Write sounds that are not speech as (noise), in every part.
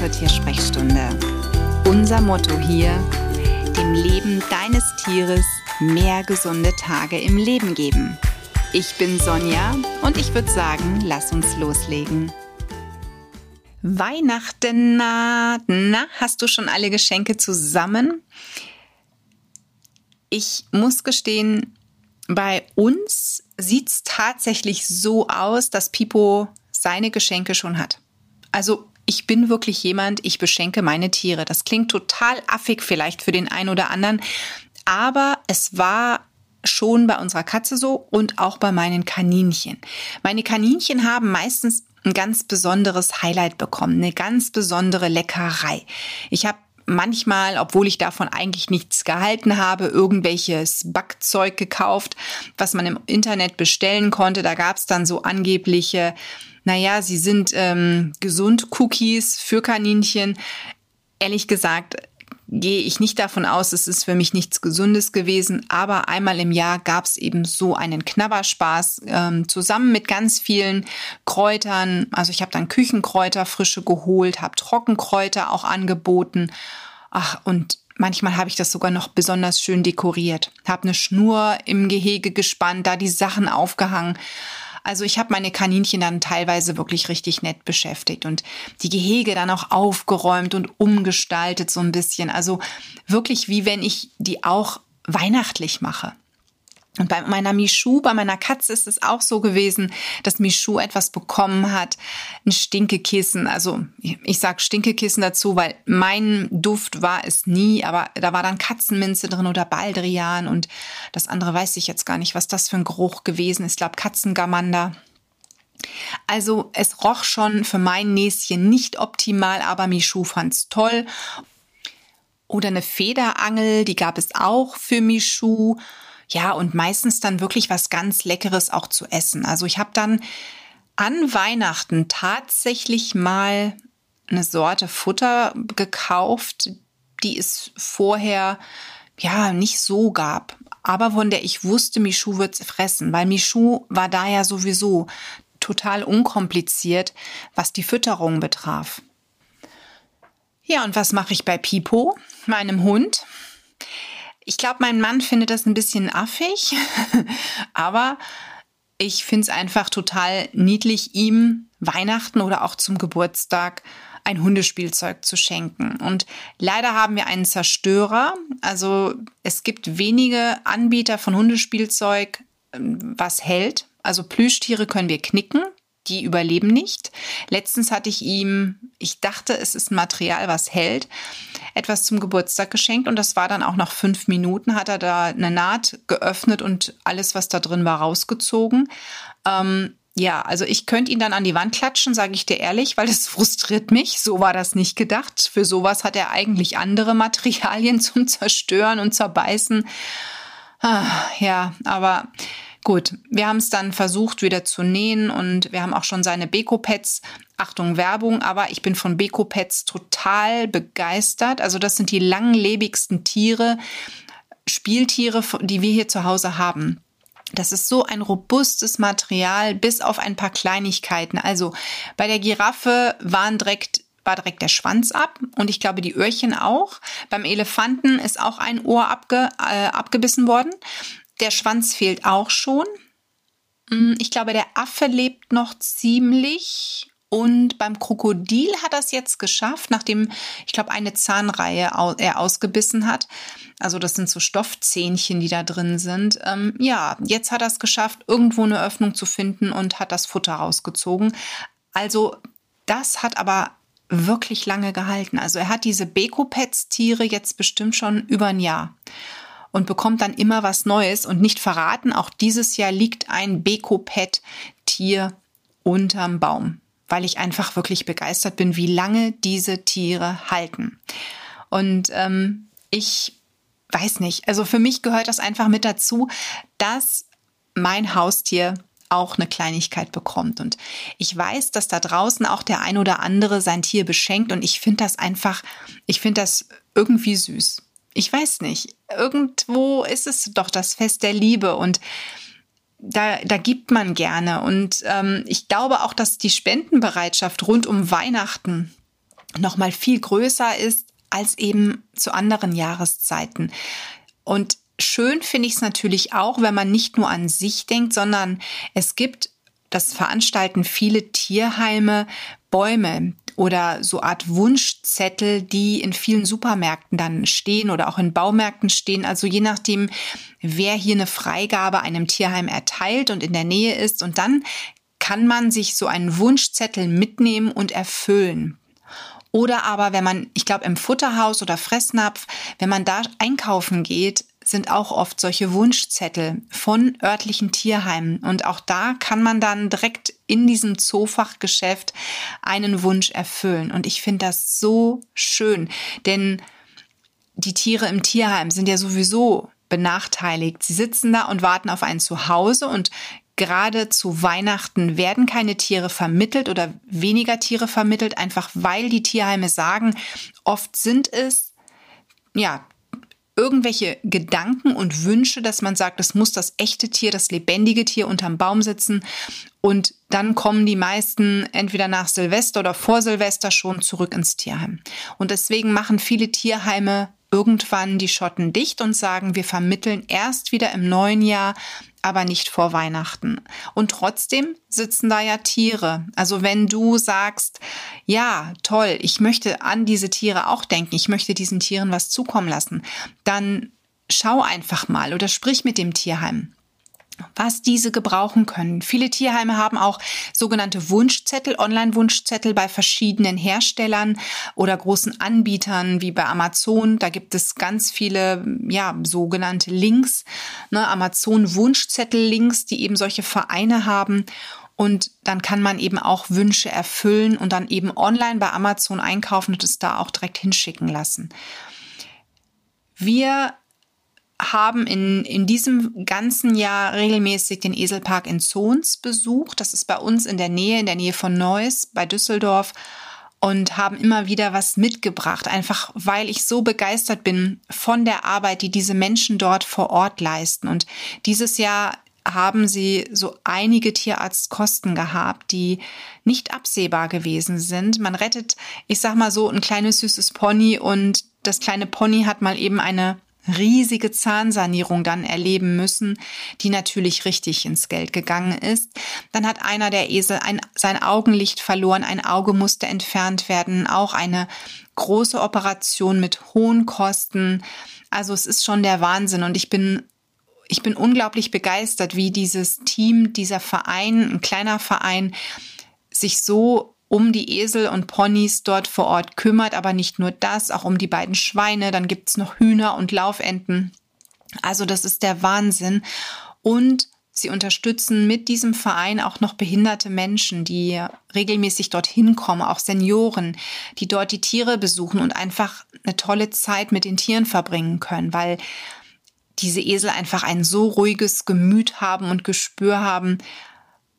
zur Tiersprechstunde. Unser Motto hier, dem Leben deines Tieres mehr gesunde Tage im Leben geben. Ich bin Sonja und ich würde sagen, lass uns loslegen. Weihnachten naht. Na, hast du schon alle Geschenke zusammen? Ich muss gestehen, bei uns sieht es tatsächlich so aus, dass Pipo seine Geschenke schon hat. Also ich bin wirklich jemand, ich beschenke meine Tiere. Das klingt total affig vielleicht für den einen oder anderen, aber es war schon bei unserer Katze so und auch bei meinen Kaninchen. Meine Kaninchen haben meistens ein ganz besonderes Highlight bekommen, eine ganz besondere Leckerei. Ich habe manchmal, obwohl ich davon eigentlich nichts gehalten habe, irgendwelches Backzeug gekauft, was man im Internet bestellen konnte. Da gab es dann so angebliche, naja, sie sind ähm, gesund Cookies für Kaninchen. Ehrlich gesagt, gehe ich nicht davon aus, es ist für mich nichts Gesundes gewesen, aber einmal im Jahr gab es eben so einen Knabberspaß ähm, zusammen mit ganz vielen Kräutern. Also ich habe dann Küchenkräuter frische geholt, habe Trockenkräuter auch angeboten. Ach, und manchmal habe ich das sogar noch besonders schön dekoriert. Habe eine Schnur im Gehege gespannt, da die Sachen aufgehangen. Also ich habe meine Kaninchen dann teilweise wirklich richtig nett beschäftigt und die Gehege dann auch aufgeräumt und umgestaltet so ein bisschen. Also wirklich wie wenn ich die auch weihnachtlich mache. Und bei meiner Michu, bei meiner Katze ist es auch so gewesen, dass Michu etwas bekommen hat, ein Stinkekissen. Also ich sag Stinkekissen dazu, weil mein Duft war es nie, aber da war dann Katzenminze drin oder Baldrian und das andere weiß ich jetzt gar nicht, was das für ein Geruch gewesen ist. Ich glaube Katzengamander. Also es roch schon für mein Näschen nicht optimal, aber Michu fand's toll. Oder eine Federangel, die gab es auch für Michu. Ja, und meistens dann wirklich was ganz Leckeres auch zu essen. Also ich habe dann an Weihnachten tatsächlich mal eine Sorte Futter gekauft, die es vorher ja nicht so gab, aber von der ich wusste, Michu wird fressen, weil Michu war da ja sowieso total unkompliziert, was die Fütterung betraf. Ja, und was mache ich bei Pipo, meinem Hund? Ich glaube, mein Mann findet das ein bisschen affig, (laughs) aber ich finde es einfach total niedlich, ihm Weihnachten oder auch zum Geburtstag ein Hundespielzeug zu schenken. Und leider haben wir einen Zerstörer. Also es gibt wenige Anbieter von Hundespielzeug, ähm, was hält. Also Plüschtiere können wir knicken die überleben nicht. Letztens hatte ich ihm, ich dachte, es ist ein Material, was hält, etwas zum Geburtstag geschenkt und das war dann auch nach fünf Minuten, hat er da eine Naht geöffnet und alles, was da drin war, rausgezogen. Ähm, ja, also ich könnte ihn dann an die Wand klatschen, sage ich dir ehrlich, weil es (laughs) frustriert mich. So war das nicht gedacht. Für sowas hat er eigentlich andere Materialien (laughs) zum Zerstören und Zerbeißen. Ah, ja, aber Gut, wir haben es dann versucht wieder zu nähen und wir haben auch schon seine Beko-Pads. Achtung, Werbung, aber ich bin von Beko-Pads total begeistert. Also das sind die langlebigsten Tiere, Spieltiere, die wir hier zu Hause haben. Das ist so ein robustes Material, bis auf ein paar Kleinigkeiten. Also bei der Giraffe waren direkt war direkt der Schwanz ab und ich glaube die Öhrchen auch. Beim Elefanten ist auch ein Ohr abge, äh, abgebissen worden. Der Schwanz fehlt auch schon. Mm, ich glaube, der Affe lebt noch ziemlich. Und beim Krokodil hat er es jetzt geschafft, nachdem, ich glaube, eine Zahnreihe er ausgebissen hat. Also das sind so Stoffzähnchen, die da drin sind. Ähm, ja, jetzt hat er es geschafft, irgendwo eine Öffnung zu finden und hat das Futter rausgezogen. Also das hat aber wirklich lange gehalten. Also er hat diese Beko-Pets-Tiere jetzt bestimmt schon über ein Jahr und bekommt dann immer was Neues und nicht verraten, auch dieses Jahr liegt ein Beko-Pet-Tier unterm Baum, weil ich einfach wirklich begeistert bin, wie lange diese Tiere halten. Und ähm, ich weiß nicht, also für mich gehört das einfach mit dazu, dass mein Haustier auch eine Kleinigkeit bekommt. Und ich weiß, dass da draußen auch der ein oder andere sein Tier beschenkt und ich finde das einfach, ich finde das irgendwie süß ich weiß nicht, irgendwo ist es doch das Fest der Liebe und da, da gibt man gerne. Und ähm, ich glaube auch, dass die Spendenbereitschaft rund um Weihnachten noch mal viel größer ist als eben zu anderen Jahreszeiten. Und schön finde ich es natürlich auch, wenn man nicht nur an sich denkt, sondern es gibt, das veranstalten viele Tierheime, Bäume oder so Art Wunschzettel, die in vielen Supermärkten dann stehen oder auch in Baumärkten stehen. Also je nachdem, wer hier eine Freigabe einem Tierheim erteilt und in der Nähe ist. Und dann kann man sich so einen Wunschzettel mitnehmen und erfüllen. Oder aber, wenn man, ich glaube, im Futterhaus oder Fressnapf, wenn man da einkaufen geht, sind auch oft solche Wunschzettel von örtlichen Tierheimen. Und auch da kann man dann direkt in diesem Zoofachgeschäft einen Wunsch erfüllen. Und ich finde das so schön, denn die Tiere im Tierheim sind ja sowieso benachteiligt. Sie sitzen da und warten auf ein Zuhause und gerade zu Weihnachten werden keine Tiere vermittelt oder weniger Tiere vermittelt, einfach weil die Tierheime sagen, oft sind es ja irgendwelche Gedanken und Wünsche, dass man sagt, es muss das echte Tier, das lebendige Tier unterm Baum sitzen. Und dann kommen die meisten entweder nach Silvester oder vor Silvester schon zurück ins Tierheim. Und deswegen machen viele Tierheime irgendwann die Schotten dicht und sagen, wir vermitteln erst wieder im neuen Jahr, aber nicht vor Weihnachten. Und trotzdem sitzen da ja Tiere. Also wenn du sagst, ja, toll, ich möchte an diese Tiere auch denken, ich möchte diesen Tieren was zukommen lassen, dann schau einfach mal oder sprich mit dem Tierheim was diese gebrauchen können. Viele Tierheime haben auch sogenannte Wunschzettel, Online-Wunschzettel bei verschiedenen Herstellern oder großen Anbietern wie bei Amazon. Da gibt es ganz viele, ja, sogenannte Links, ne, Amazon-Wunschzettel-Links, die eben solche Vereine haben. Und dann kann man eben auch Wünsche erfüllen und dann eben online bei Amazon einkaufen und es da auch direkt hinschicken lassen. Wir haben in, in diesem ganzen Jahr regelmäßig den Eselpark in Zons besucht. Das ist bei uns in der Nähe, in der Nähe von Neuss bei Düsseldorf und haben immer wieder was mitgebracht, einfach weil ich so begeistert bin von der Arbeit, die diese Menschen dort vor Ort leisten. Und dieses Jahr haben sie so einige Tierarztkosten gehabt, die nicht absehbar gewesen sind. Man rettet, ich sag mal so, ein kleines süßes Pony und das kleine Pony hat mal eben eine riesige Zahnsanierung dann erleben müssen, die natürlich richtig ins Geld gegangen ist. Dann hat einer der Esel ein, sein Augenlicht verloren, ein Auge musste entfernt werden, auch eine große Operation mit hohen Kosten. Also es ist schon der Wahnsinn und ich bin ich bin unglaublich begeistert, wie dieses Team, dieser Verein, ein kleiner Verein, sich so um die Esel und Ponys dort vor Ort kümmert, aber nicht nur das, auch um die beiden Schweine, dann gibt's noch Hühner und Laufenten. Also das ist der Wahnsinn. Und sie unterstützen mit diesem Verein auch noch behinderte Menschen, die regelmäßig dorthin kommen, auch Senioren, die dort die Tiere besuchen und einfach eine tolle Zeit mit den Tieren verbringen können, weil diese Esel einfach ein so ruhiges Gemüt haben und Gespür haben,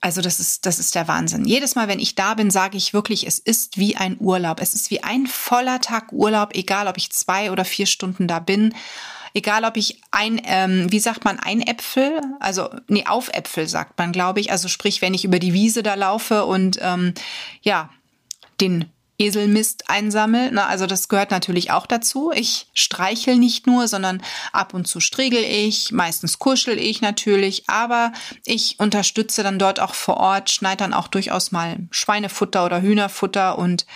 also das ist, das ist der Wahnsinn. Jedes Mal, wenn ich da bin, sage ich wirklich, es ist wie ein Urlaub. Es ist wie ein voller Tag Urlaub, egal ob ich zwei oder vier Stunden da bin. Egal, ob ich ein, ähm, wie sagt man, ein Äpfel, also nee, auf Äpfel sagt man, glaube ich. Also sprich, wenn ich über die Wiese da laufe und ähm, ja, den Eselmist einsammle. Na, also das gehört natürlich auch dazu. Ich streichel nicht nur, sondern ab und zu striegel ich, meistens kuschel ich natürlich, aber ich unterstütze dann dort auch vor Ort, schneide dann auch durchaus mal Schweinefutter oder Hühnerfutter und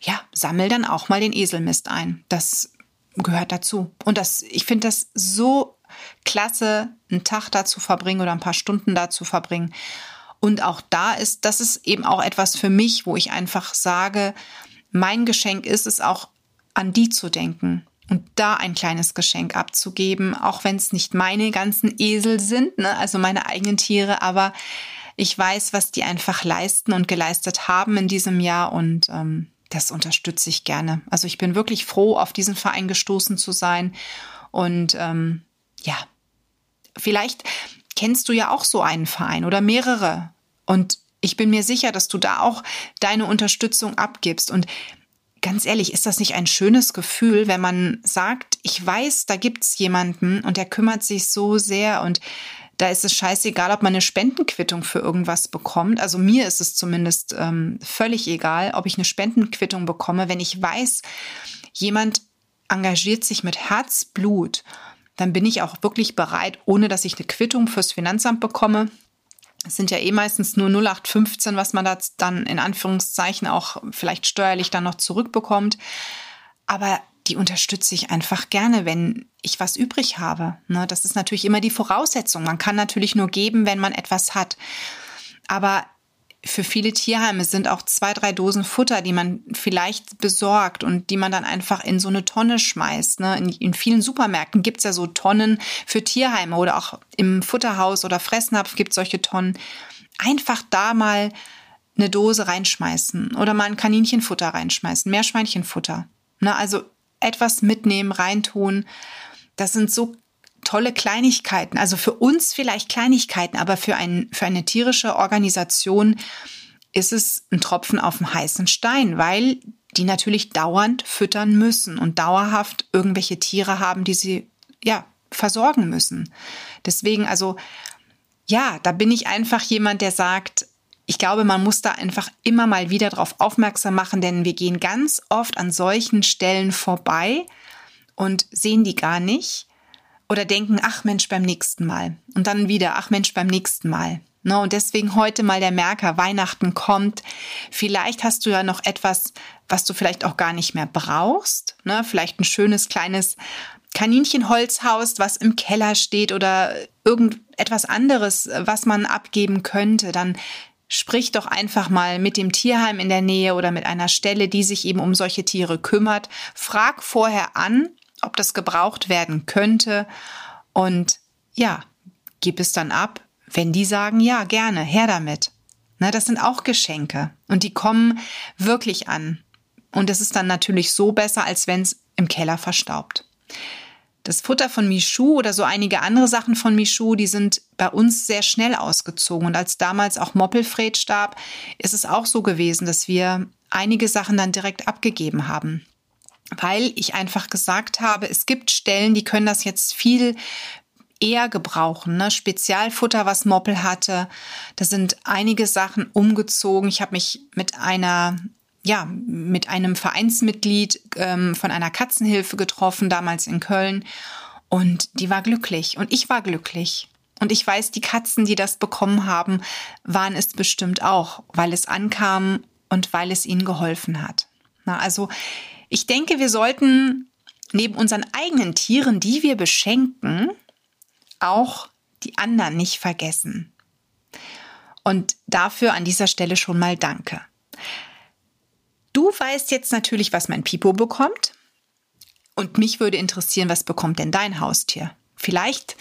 ja, sammel dann auch mal den Eselmist ein. Das gehört dazu. Und das, ich finde das so klasse, einen Tag da zu verbringen oder ein paar Stunden da zu verbringen. Und auch da ist, das ist eben auch etwas für mich, wo ich einfach sage, mein Geschenk ist es auch, an die zu denken und da ein kleines Geschenk abzugeben, auch wenn es nicht meine ganzen Esel sind, ne, also meine eigenen Tiere, aber ich weiß, was die einfach leisten und geleistet haben in diesem Jahr und ähm, das unterstütze ich gerne. Also ich bin wirklich froh, auf diesen Verein gestoßen zu sein und ähm, ja, vielleicht kennst du ja auch so einen Verein oder mehrere und ich bin mir sicher, dass du da auch deine Unterstützung abgibst. Und ganz ehrlich, ist das nicht ein schönes Gefühl, wenn man sagt, ich weiß, da gibt's jemanden und der kümmert sich so sehr und Da ist es scheißegal, ob man eine Spendenquittung für irgendwas bekommt. Also mir ist es zumindest ähm, völlig egal, ob ich eine Spendenquittung bekomme. Wenn ich weiß, jemand engagiert sich mit Herzblut, dann bin ich auch wirklich bereit, ohne dass ich eine Quittung fürs Finanzamt bekomme. Es sind ja eh meistens nur 0815, was man da dann in Anführungszeichen auch vielleicht steuerlich dann noch zurückbekommt. Aber die unterstütze ich einfach gerne, wenn ich was übrig habe. Ne, das ist natürlich immer die Voraussetzung. Man kann natürlich nur geben, wenn man etwas hat. Aber für viele Tierheime sind auch zwei, drei Dosen Futter, die man vielleicht besorgt und die man dann einfach in so eine Tonne schmeißt. Ne? In, in vielen Supermärkten gibt es ja so Tonnen für Tierheime oder auch im Futterhaus oder Fressnapf gibt es solche Tonnen. Einfach da mal eine Dose reinschmeißen oder mal ein Kaninchenfutter reinschmeißen, Meerschweinchenfutter. Ne? Also etwas mitnehmen, reintun. Das sind so tolle Kleinigkeiten. Also für uns vielleicht Kleinigkeiten, aber für, ein, für eine tierische Organisation ist es ein Tropfen auf dem heißen Stein, weil die natürlich dauernd füttern müssen und dauerhaft irgendwelche Tiere haben, die sie ja versorgen müssen. Deswegen also ja, da bin ich einfach jemand, der sagt, ich glaube, man muss da einfach immer mal wieder darauf aufmerksam machen, denn wir gehen ganz oft an solchen Stellen vorbei und sehen die gar nicht oder denken, ach Mensch, beim nächsten Mal. Und dann wieder, ach Mensch, beim nächsten Mal. No, und deswegen heute mal der Merker, Weihnachten kommt. Vielleicht hast du ja noch etwas, was du vielleicht auch gar nicht mehr brauchst. Ne? Vielleicht ein schönes kleines Kaninchenholzhaus, was im Keller steht oder irgendetwas anderes, was man abgeben könnte. Dann Sprich doch einfach mal mit dem Tierheim in der Nähe oder mit einer Stelle, die sich eben um solche Tiere kümmert. Frag vorher an, ob das gebraucht werden könnte und ja, gib es dann ab. Wenn die sagen, ja, gerne, her damit. Na, das sind auch Geschenke und die kommen wirklich an. Und es ist dann natürlich so besser, als wenn es im Keller verstaubt. Das Futter von Michu oder so einige andere Sachen von Michu, die sind bei uns sehr schnell ausgezogen. Und als damals auch Moppelfred starb, ist es auch so gewesen, dass wir einige Sachen dann direkt abgegeben haben. Weil ich einfach gesagt habe, es gibt Stellen, die können das jetzt viel eher gebrauchen. Ne? Spezialfutter, was Moppel hatte. Da sind einige Sachen umgezogen. Ich habe mich mit einer ja, mit einem Vereinsmitglied ähm, von einer Katzenhilfe getroffen, damals in Köln. Und die war glücklich und ich war glücklich. Und ich weiß, die Katzen, die das bekommen haben, waren es bestimmt auch, weil es ankam und weil es ihnen geholfen hat. Na, also ich denke, wir sollten neben unseren eigenen Tieren, die wir beschenken, auch die anderen nicht vergessen. Und dafür an dieser Stelle schon mal Danke. Du weißt jetzt natürlich, was mein Pipo bekommt. Und mich würde interessieren, was bekommt denn dein Haustier? Vielleicht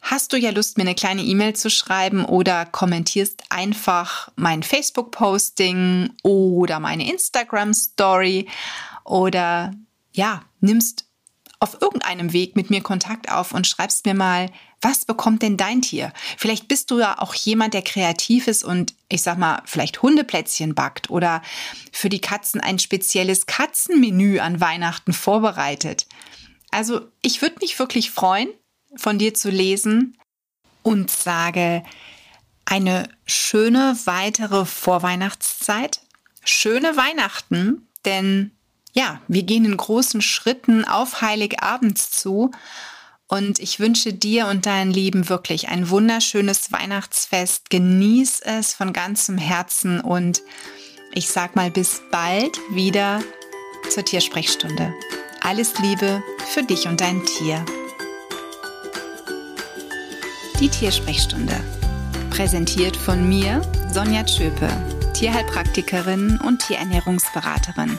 hast du ja Lust, mir eine kleine E-Mail zu schreiben oder kommentierst einfach mein Facebook-Posting oder meine Instagram-Story oder ja, nimmst auf irgendeinem Weg mit mir Kontakt auf und schreibst mir mal, was bekommt denn dein Tier? Vielleicht bist du ja auch jemand, der kreativ ist und ich sag mal, vielleicht Hundeplätzchen backt oder für die Katzen ein spezielles Katzenmenü an Weihnachten vorbereitet. Also, ich würde mich wirklich freuen, von dir zu lesen und sage eine schöne weitere Vorweihnachtszeit. Schöne Weihnachten, denn ja, wir gehen in großen Schritten auf Heiligabend zu und ich wünsche dir und deinen Lieben wirklich ein wunderschönes Weihnachtsfest. Genieß es von ganzem Herzen und ich sag mal bis bald wieder zur Tiersprechstunde. Alles Liebe für dich und dein Tier. Die Tiersprechstunde. Präsentiert von mir, Sonja Tschöpe, Tierheilpraktikerin und Tierernährungsberaterin.